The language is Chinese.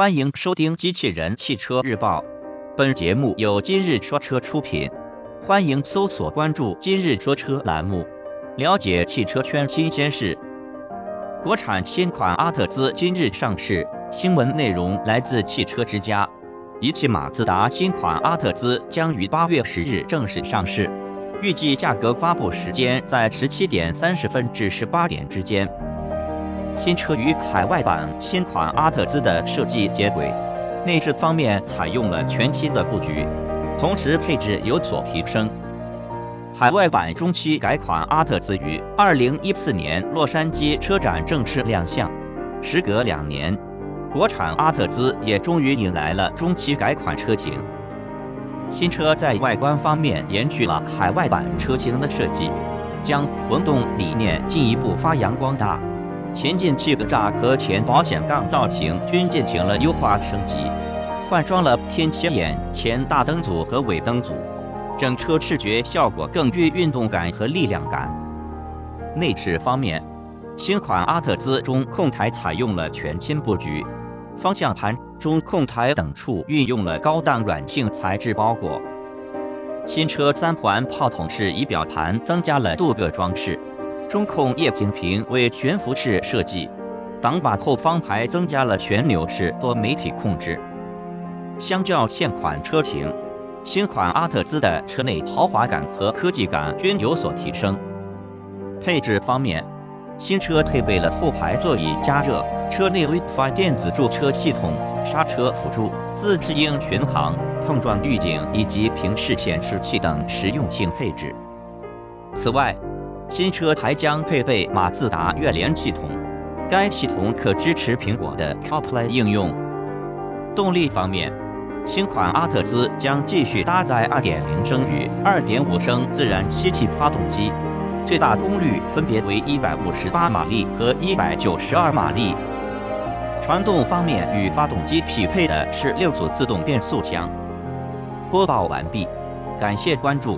欢迎收听《机器人汽车日报》，本节目由今日说车出品。欢迎搜索关注“今日说车”栏目，了解汽车圈新鲜事。国产新款阿特兹今日上市，新闻内容来自汽车之家。一汽马自达新款阿特兹将于八月十日正式上市，预计价格发布时间在十七点三十分至十八点之间。新车与海外版新款阿特兹的设计接轨，内饰方面采用了全新的布局，同时配置有所提升。海外版中期改款阿特兹于二零一四年洛杉矶车展正式亮相，时隔两年。国产阿特兹也终于迎来了中期改款车型。新车在外观方面延续了海外版车型的设计，将混动理念进一步发扬光大。前进气格栅和前保险杠造型均进行了优化升级，换装了天线眼前大灯组和尾灯组，整车视觉效果更具运动感和力量感。内饰方面，新款阿特兹中控台采用了全新布局。方向盘、中控台等处运用了高档软性材质包裹。新车三环炮筒式仪表盘增加了镀铬装饰，中控液晶屏为悬浮式设计，挡把后方还增加了旋钮式多媒体控制。相较现款车型，新款阿特兹的车内豪华感和科技感均有所提升。配置方面，新车配备了后排座椅加热。车内 WiFi 电子驻车系统、刹车辅助、自适应巡航、碰撞预警以及平视显示器等实用性配置。此外，新车还将配备马自达悦联系统，该系统可支持苹果的 CarPlay 应用。动力方面，新款阿特兹将继续搭载2.0升与2.5升自然吸气发动机，最大功率分别为158马力和192马力。传动方面，与发动机匹配的是六速自动变速箱。播报完毕，感谢关注。